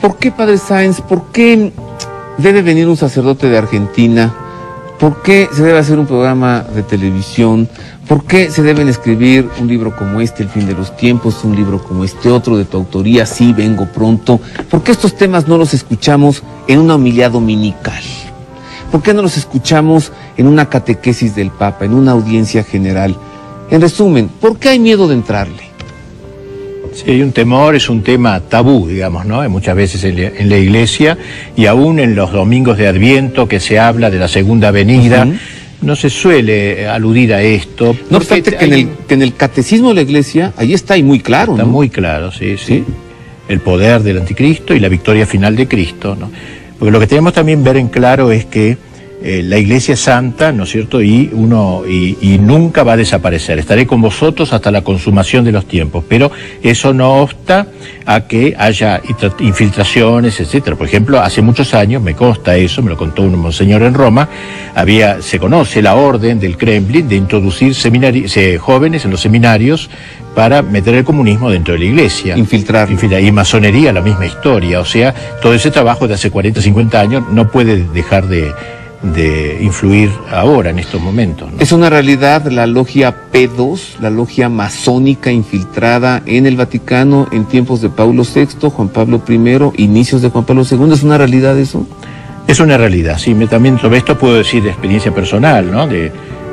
¿Por qué, Padre Sáenz? ¿Por qué debe venir un sacerdote de Argentina? ¿Por qué se debe hacer un programa de televisión? ¿Por qué se deben escribir un libro como este, El fin de los tiempos, un libro como este otro de tu autoría, Sí, vengo pronto? ¿Por qué estos temas no los escuchamos en una homilía dominical? ¿Por qué no los escuchamos en una catequesis del Papa, en una audiencia general? En resumen, ¿por qué hay miedo de entrarle? Sí, hay un temor, es un tema tabú, digamos, ¿no? Muchas veces en la, iglesia y aún en los domingos de Adviento que se habla de la segunda venida. No se suele aludir a esto. No obstante, que hay en, el, un- que en el catecismo de la iglesia, ahí está y muy claro, Está ¿no? muy claro, sí, sí, Sí. El poder del anticristo y la victoria final de Cristo, ¿no? Porque lo que tenemos también ver en claro es que eh, la iglesia es santa, ¿no es cierto? Y uno y, y nunca va a desaparecer. Estaré con vosotros hasta la consumación de los tiempos, pero eso no obsta a que haya infiltraciones, etcétera. Por ejemplo, hace muchos años, me consta eso, me lo contó un monseñor en Roma, había, se conoce la orden del Kremlin de introducir jóvenes en los seminarios para meter el comunismo dentro de la iglesia. Infiltrar. Y masonería, la misma historia. O sea, todo ese trabajo de hace 40, 50 años no puede dejar de, de influir ahora, en estos momentos. ¿no? Es una realidad la logia P2, la logia masónica infiltrada en el Vaticano en tiempos de Paulo VI, Juan Pablo I, inicios de Juan Pablo II. ¿Es una realidad eso? Es una realidad, sí. Me, también sobre esto puedo decir de experiencia personal, ¿no? De,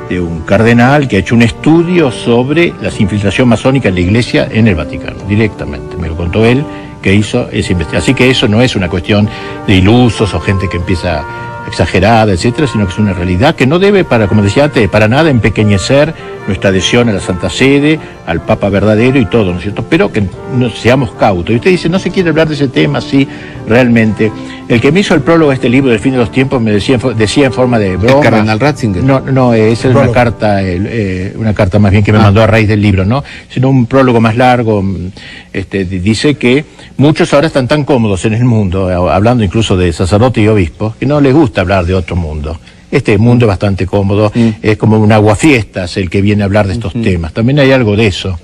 de un cardenal que ha hecho un estudio sobre la infiltración masónica en la iglesia en el Vaticano, directamente. Me lo contó él, que hizo esa investigación. Así que eso no es una cuestión de ilusos o gente que empieza exagerada, etcétera, sino que es una realidad que no debe, para, como decía antes, para nada empequeñecer nuestra adhesión a la Santa Sede, al Papa verdadero y todo, ¿no es cierto? Pero que no, seamos cautos. Y usted dice, no se quiere hablar de ese tema, sí, realmente. El que me hizo el prólogo a este libro del fin de los tiempos me decía, decía en forma de broma. El cardenal Ratzinger. No, no, esa es una carta, eh, una carta más bien que me Ah. mandó a raíz del libro, ¿no? Sino un prólogo más largo. Este, di- dice que muchos ahora están tan cómodos en el mundo, eh, hablando incluso de sacerdotes y obispos, que no les gusta hablar de otro mundo. Este mundo es bastante cómodo, Mm. es como un aguafiestas el que viene a hablar de estos temas. También hay algo de eso.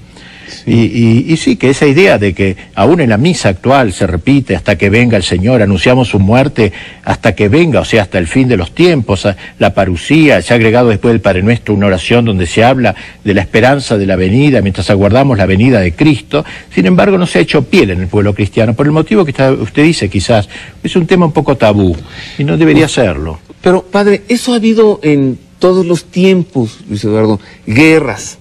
Y, y- y sí, que esa idea de que aún en la misa actual se repite hasta que venga el Señor, anunciamos su muerte hasta que venga, o sea, hasta el fin de los tiempos, la parucía, se ha agregado después del Padre Nuestro una oración donde se habla de la esperanza de la venida mientras aguardamos la venida de Cristo, sin embargo no se ha hecho piel en el pueblo cristiano, por el motivo que está- usted dice quizás, es un tema un poco tabú y no debería serlo. Pero, padre, eso ha habido en todos los tiempos, Luis Eduardo. Guerras,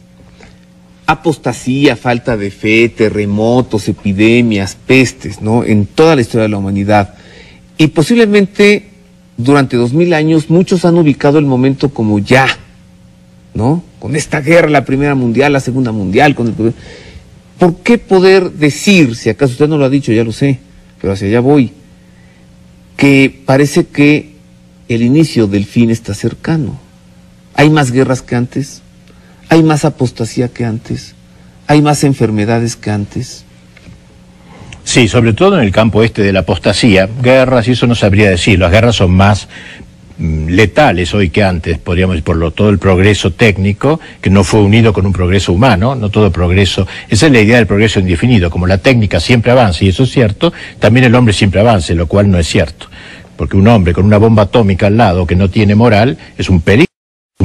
apostasía, falta de fe, terremotos, epidemias, pestes, ¿no? En toda la historia de la humanidad. Y posiblemente durante dos mil años muchos han ubicado el momento como ya, ¿no? Con esta guerra, la primera mundial, la segunda mundial, con el ¿Por qué poder decir, si acaso usted no lo ha dicho, ya lo sé, pero hacia allá voy, que parece que el inicio del fin está cercano? Hay más guerras que antes, hay más apostasía que antes, hay más enfermedades que antes. Sí, sobre todo en el campo este de la apostasía, guerras, y eso no sabría decir, las guerras son más mm, letales hoy que antes, podríamos decir, por lo, todo el progreso técnico, que no fue unido con un progreso humano, no todo progreso, esa es la idea del progreso indefinido, como la técnica siempre avanza, y eso es cierto, también el hombre siempre avance, lo cual no es cierto, porque un hombre con una bomba atómica al lado que no tiene moral es un peligro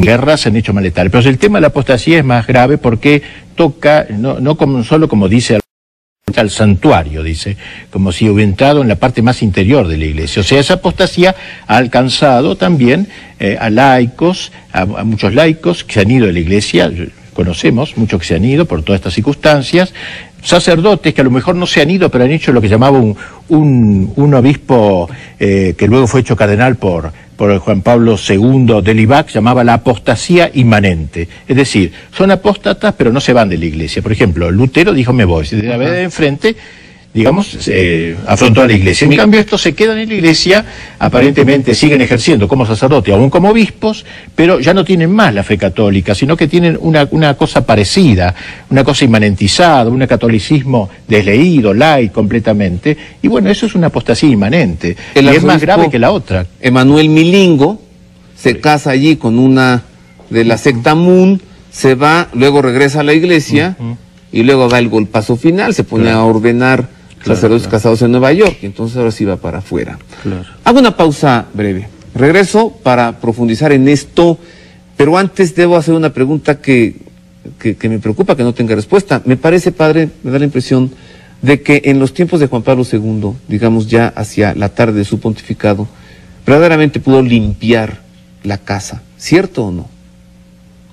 guerras han hecho más. Pero el tema de la apostasía es más grave porque toca, no, no como, solo como dice al- santuario, dice, como si hubiera entrado en la parte más interior de la iglesia. O sea, esa apostasía ha alcanzado también eh, a laicos, a, muchos laicos que se han ido de la iglesia, conocemos muchos que se han ido por todas estas circunstancias, sacerdotes que a lo mejor no se han ido, pero han hecho lo que llamaba un, un, un obispo eh, que luego fue hecho cardenal por, por Juan Pablo II del IBAC, llamaba la apostasía inmanente. Es decir, son apóstatas, pero no se van de la iglesia. Por ejemplo, Lutero dijo, me voy. Si de la vereda de enfrente, digamos, eh, afrontó a la iglesia. En cambio, estos se quedan en la iglesia, aparentemente siguen ejerciendo como sacerdotes, aún como obispos, pero ya no tienen más la fe católica, sino que tienen una, una cosa parecida, una cosa inmanentizada, un catolicismo desleído, light completamente. Y bueno, eso es una apostasía inmanente. El y es más grave que la otra. Emanuel Milingo se casa allí con una de la secta Moon, se va, luego regresa a la iglesia y luego da el golpazo final, se pone a ordenar sacerdotes casados en Nueva York, y entonces ahora sí va para afuera. Claro. Hago una pausa breve. Regreso para profundizar en esto, pero antes debo hacer una pregunta que, que, que me preocupa que no tenga respuesta. Me parece, padre, me da la impresión de que en los tiempos de Juan Pablo II, digamos ya hacia la tarde de su pontificado, verdaderamente pudo limpiar la casa, ¿cierto o no?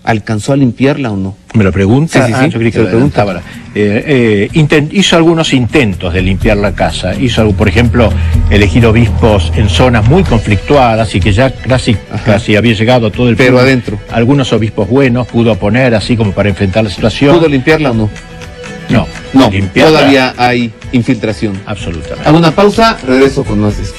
¿Alcanzó a limpiarla o no? ¿Me lo pregunta? Sí, sí, sí, Ah, yo creí que lo lo pregunta. adelantaba. Eh, eh, hizo algunos intentos de limpiar la casa. Hizo, algo- por ejemplo, elegir obispos en zonas muy conflictuadas y que ya casi, casi había llegado a todo el Pero pueblo. adentro. Algunos obispos buenos pudo poner así como para enfrentar la situación. ¿Pudo limpiarla o no? No, No, todavía hay infiltración. Absolutamente. Hago una pausa, regreso con más esto.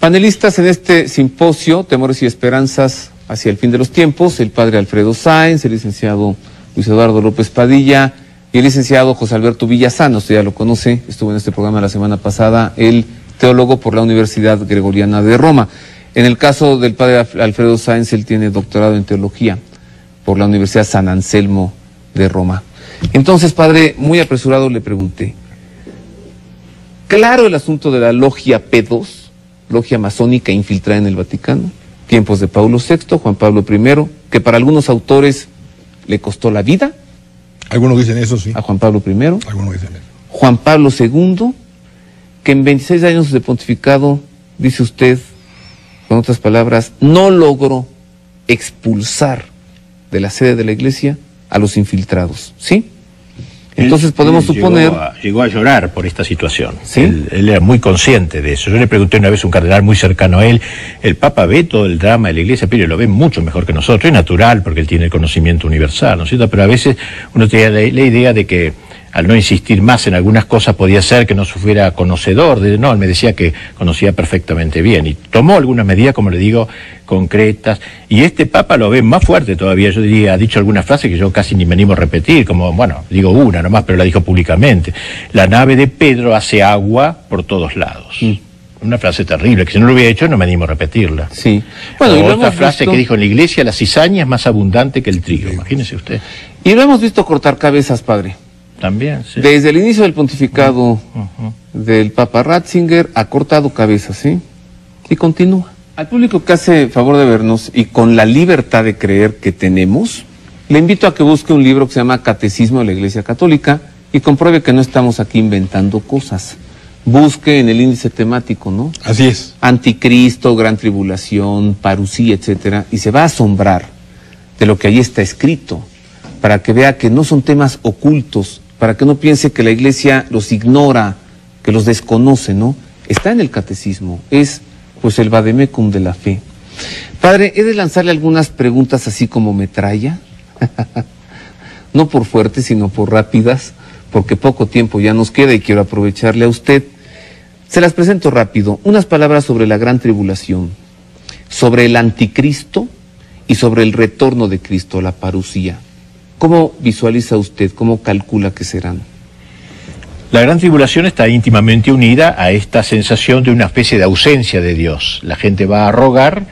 Panelistas en este simposio, Temores y Esperanzas hacia el fin de los tiempos, el padre Alfredo Sáenz, el licenciado Luis Eduardo López Padilla y el licenciado José Alberto Villazano, usted ya lo conoce, estuvo en este programa la semana pasada, el teólogo por la Universidad Gregoriana de Roma. En el caso del padre Alf- Alfredo Sáenz, él tiene doctorado en teología por la Universidad San Anselmo de Roma. Entonces, padre, muy apresurado le pregunté, claro el asunto de la logia P2, logia masónica infiltrada en el Vaticano, tiempos de Paulo VI, Juan Pablo I, que para algunos autores le costó la vida Algunos dicen eso, sí. a Juan Pablo I, Algunos dicen eso. Juan Pablo II, que en 26 años de pontificado, dice usted, con otras palabras, no logró expulsar de la sede de la iglesia a los infiltrados, ¿sí? Entonces podemos él suponer... Llegó a, llegó a llorar por esta situación. ¿Sí? Él, él era muy consciente de eso. Yo le pregunté una vez a un cardenal muy cercano a él, el Papa ve todo el drama de la iglesia, pero lo ve mucho mejor que nosotros. Es natural porque él tiene el conocimiento universal, ¿no es cierto? Pero a veces uno tiene la, la idea de que al no insistir más en algunas cosas podía ser que no se fuera conocedor. De, no, él me decía que conocía perfectamente bien y tomó algunas medidas, como le digo, concretas. Y este Papa lo ve más fuerte todavía. Yo diría, ha dicho algunas frases que yo casi ni me animo a repetir, como, bueno, digo una nomás, pero la dijo públicamente. La nave de Pedro hace agua por todos lados. Una frase terrible, que si no lo hubiera hecho no me animo a repetirla. Sí. Bueno, y otra frase visto- que dijo en la iglesia, la cizaña es más abundante que el trigo. Imagínese usted. Y lo hemos visto cortar cabezas, padre. También, sí. Desde el inicio del pontificado del Papa Ratzinger ha cortado cabezas, ¿sí? Y continúa. Al público que hace favor de vernos y con la libertad de creer que tenemos, le invito a que busque un libro que se llama Catecismo de la Iglesia Católica y compruebe que no estamos aquí inventando cosas. Busque en el índice temático, ¿no? Así es. Anticristo, Gran Tribulación, Parusía, etcétera, y se va a asombrar de lo que ahí está escrito, para que vea que no son temas ocultos, para que no piense que la iglesia los ignora, que los desconoce, ¿no? Está en el catecismo, es pues el vademecum de la fe. Padre, he de lanzarle algunas preguntas así como metralla, no por fuertes, sino por rápidas, porque poco tiempo ya nos queda y quiero aprovecharle a usted. Se las presento rápido. Unas palabras sobre la gran tribulación, sobre el anticristo y sobre el retorno de Cristo, la parusía. ¿Cómo visualiza usted, cómo calcula que serán? La gran tribulación está íntimamente unida a esta sensación de una especie de ausencia de Dios. La gente va a rogar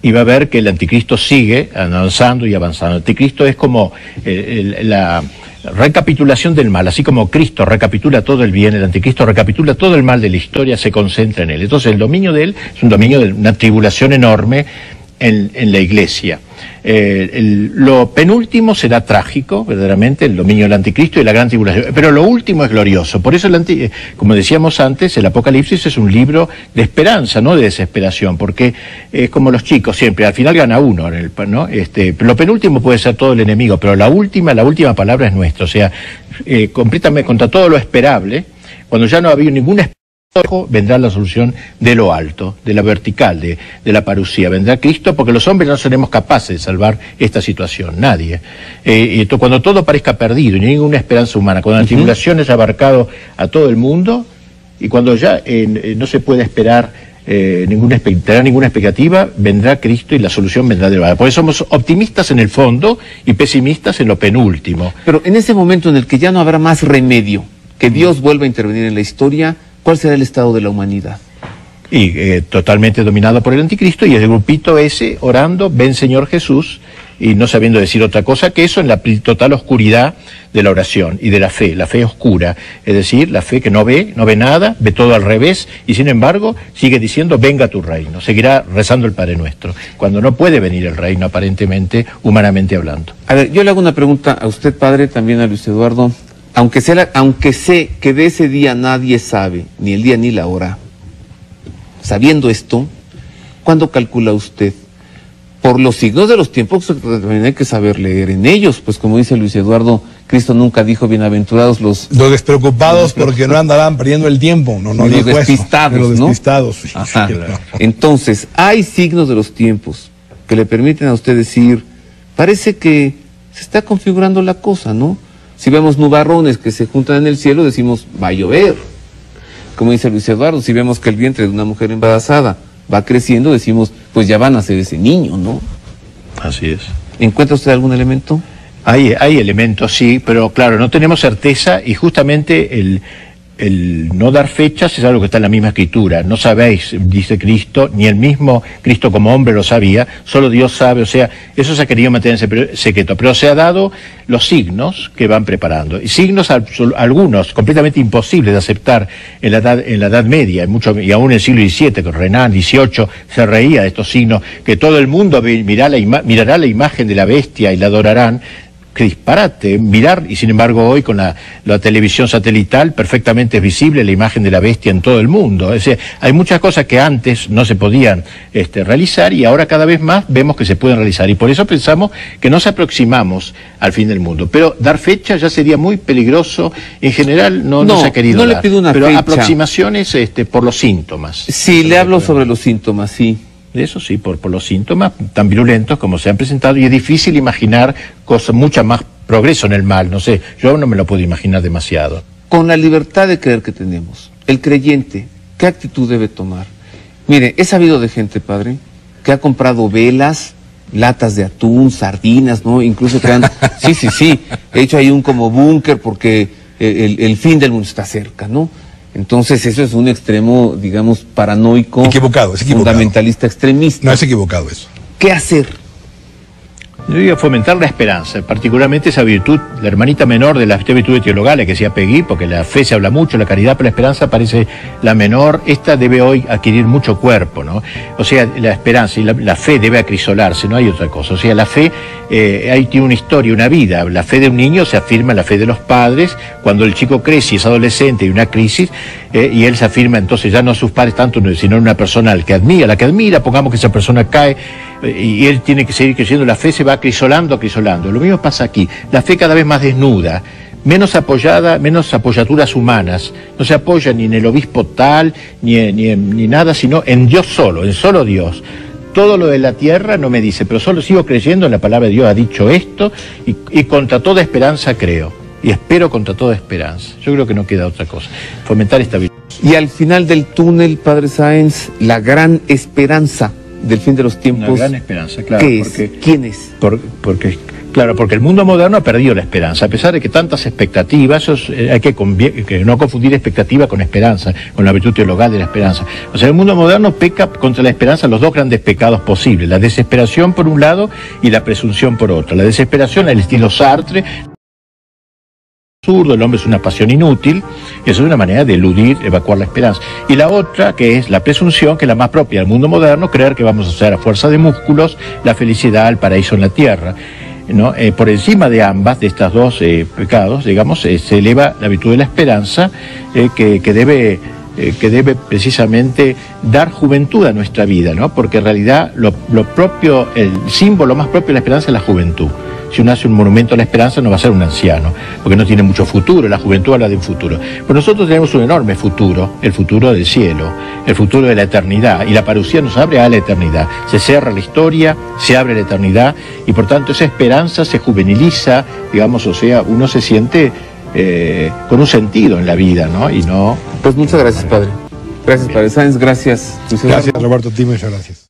y va a ver que el anticristo sigue avanzando y avanzando. El anticristo es como eh, la recapitulación del mal, así como Cristo recapitula todo el bien, el anticristo recapitula todo el mal de la historia, se concentra en él. Entonces el dominio de él es un dominio de una tribulación enorme en, en la iglesia. Eh, lo penúltimo será trágico, verdaderamente, el dominio del anticristo y la gran tribulación. Pero lo último es glorioso. Por eso, eh, como decíamos antes, el Apocalipsis es un libro de esperanza, no de desesperación, porque es como los chicos siempre, al final gana uno, ¿no? Este, lo penúltimo puede ser todo el enemigo, pero la última, la última palabra es nuestra. O sea, eh, completamente contra todo lo esperable, cuando ya no ha habido ninguna esperanza, vendrá la solución de lo alto, de la vertical, de, de la parucía. Vendrá Cristo porque los hombres no seremos capaces de salvar esta situación, nadie. Eh, y cuando todo parezca perdido y no hay ninguna esperanza humana, cuando la tribulación haya abarcado a todo el mundo y cuando ya eh, no se puede esperar eh, ninguna, tener ninguna expectativa, vendrá Cristo y la solución vendrá de lo alto. Por eso somos optimistas en el fondo y pesimistas en lo penúltimo. Pero en ese momento en el que ya no habrá más remedio, que Dios vuelva a intervenir en la historia, ¿cuál será el estado de la humanidad? y eh, totalmente dominado por el anticristo y el grupito ese orando, ven Señor Jesús, y no sabiendo decir otra cosa que eso en la total oscuridad de la oración y de la fe, la fe oscura, es decir, la fe que no ve, no ve nada, ve todo al revés y sin embargo sigue diciendo venga tu reino, seguirá rezando el Padre Nuestro, cuando no puede venir el reino aparentemente, humanamente hablando. A ver, yo le hago una pregunta a usted, Padre, también a Luis Eduardo, aunque, sea aunque sé que de ese día nadie sabe, ni el día ni la hora, sabiendo esto, ¿cuándo calcula usted por los signos de los tiempos también hay que saber leer en ellos, pues como dice Luis Eduardo, Cristo nunca dijo bienaventurados los... Los despreocupados porque no andarán perdiendo el tiempo, no, no los despistados, los despistados. Entonces, hay signos de los tiempos que le permiten a usted decir, parece que se está configurando la cosa, ¿no? Si vemos nubarrones que se juntan en el cielo, decimos, va a llover. Como dice Luis Eduardo, si vemos que el vientre de una mujer embarazada va creciendo, decimos, pues ya van a ser ese niño, ¿no? Así es. ¿Encuentra usted algún elemento? Hay, hay elementos, sí, pero claro, no tenemos certeza y justamente el, el no dar fechas es algo que está en la misma escritura. No sabéis, dice Cristo, ni el mismo Cristo como hombre lo sabía, solo Dios sabe, o sea, eso se ha querido mantener en secreto, pero se ha dado los signos que van preparando. Y signos algunos completamente imposibles de aceptar en la Edad, en la edad Media, y aún en el siglo XVII, con Renan XVIII se reía de estos signos, que todo el mundo mirará la, mirará la imagen de la bestia y la adorarán, qué disparate, mirar, y sin embargo hoy con la, televisión satelital perfectamente es visible la imagen de la bestia en todo el mundo. Es decir, hay muchas cosas que antes no se podían este, realizar y ahora cada vez más vemos que se pueden realizar. Y por eso pensamos que nos aproximamos al fin del mundo. Pero dar fecha ya sería muy peligroso. En general no, no, se ha querido no le pido una pero aproximaciones este, por los síntomas. Sí, le hablo sobre los síntomas, sí. Eso sí, por, por los síntomas tan virulentos como se han presentado y es difícil imaginar cosas, mucha más progreso en el mal, no sé, yo no me lo puedo imaginar demasiado. Con la libertad de creer que tenemos, el creyente, ¿qué actitud debe tomar? Mire, he sabido de gente, padre, que ha comprado velas, latas de atún, sardinas, ¿no? Incluso que han... sí, sí, sí, he hecho ahí un como búnker porque el, el fin del mundo está cerca, ¿no? Entonces eso es un extremo, digamos, paranoico. Equivocado, es equivocado. Fundamentalista extremista. No es equivocado eso. ¿Qué hacer? Yo iba a fomentar la esperanza, particularmente esa virtud, la hermanita menor de las virtudes teologales que decía Pegui, porque la fe se habla mucho, la caridad, pero la esperanza parece la menor, esta debe hoy adquirir mucho cuerpo, ¿no? O sea, la esperanza y la, fe debe acrisolarse, no hay otra cosa. O sea, la fe, eh, ahí tiene una historia, una vida. La fe de un niño se afirma en la fe de los padres, cuando el chico crece y es adolescente y una crisis, eh, y él se afirma entonces ya no a sus padres tanto, sino en una persona al que admira, la que admira, pongamos que esa persona cae y él tiene que seguir creciendo, la fe se va acrisolando, acrisolando. Lo mismo pasa aquí, la fe cada vez más desnuda, menos apoyada, menos apoyaduras humanas, no se apoya ni en el obispo tal, ni, ni, ni nada, sino en Dios solo, en solo Dios. Todo lo de la tierra no me dice, pero solo sigo creyendo en la palabra de Dios, ha dicho esto, y, contra toda esperanza creo. Y espero contra toda esperanza. Yo creo que no queda otra cosa. Fomentar esta virtud. Y al final del túnel, Padre Sáenz, la gran esperanza del fin de los tiempos. Una gran esperanza, claro. ¿Quién es? porque, claro, porque el mundo moderno ha perdido la esperanza, a pesar de que tantas expectativas, eh, hay que, que, no confundir expectativa con esperanza, con la virtud teologal de la esperanza. O sea, el mundo moderno peca contra la esperanza los dos grandes pecados posibles, la desesperación por un lado y la presunción por otro. La desesperación al estilo Sartre, el hombre es una pasión inútil, y eso es una manera de eludir, evacuar la esperanza. Y la otra, que es la presunción, que es la más propia del mundo moderno, creer que vamos a hacer a fuerza de músculos la felicidad, el paraíso en la tierra. ¿no? Eh, por encima de ambas, de estas dos eh, pecados, digamos, eh, se eleva la virtud de la esperanza, que, que, debe que debe precisamente dar juventud a nuestra vida, ¿no? Porque en realidad lo propio, el símbolo más propio de la esperanza es la juventud si uno hace un monumento a la esperanza no va a ser un anciano, porque no tiene mucho futuro, la juventud habla de un futuro. Pero nosotros tenemos un enorme futuro, el futuro del cielo, el futuro de la eternidad, y la parucía nos abre a la eternidad. Se cierra la historia, se abre la eternidad, y por tanto esa esperanza se juveniliza, digamos, o sea, uno se siente eh, con un sentido en la vida, ¿no? Y no... Pues muchas gracias, Padre. Gracias, Padre Sáenz, gracias. Gracias, Roberto muchas gracias.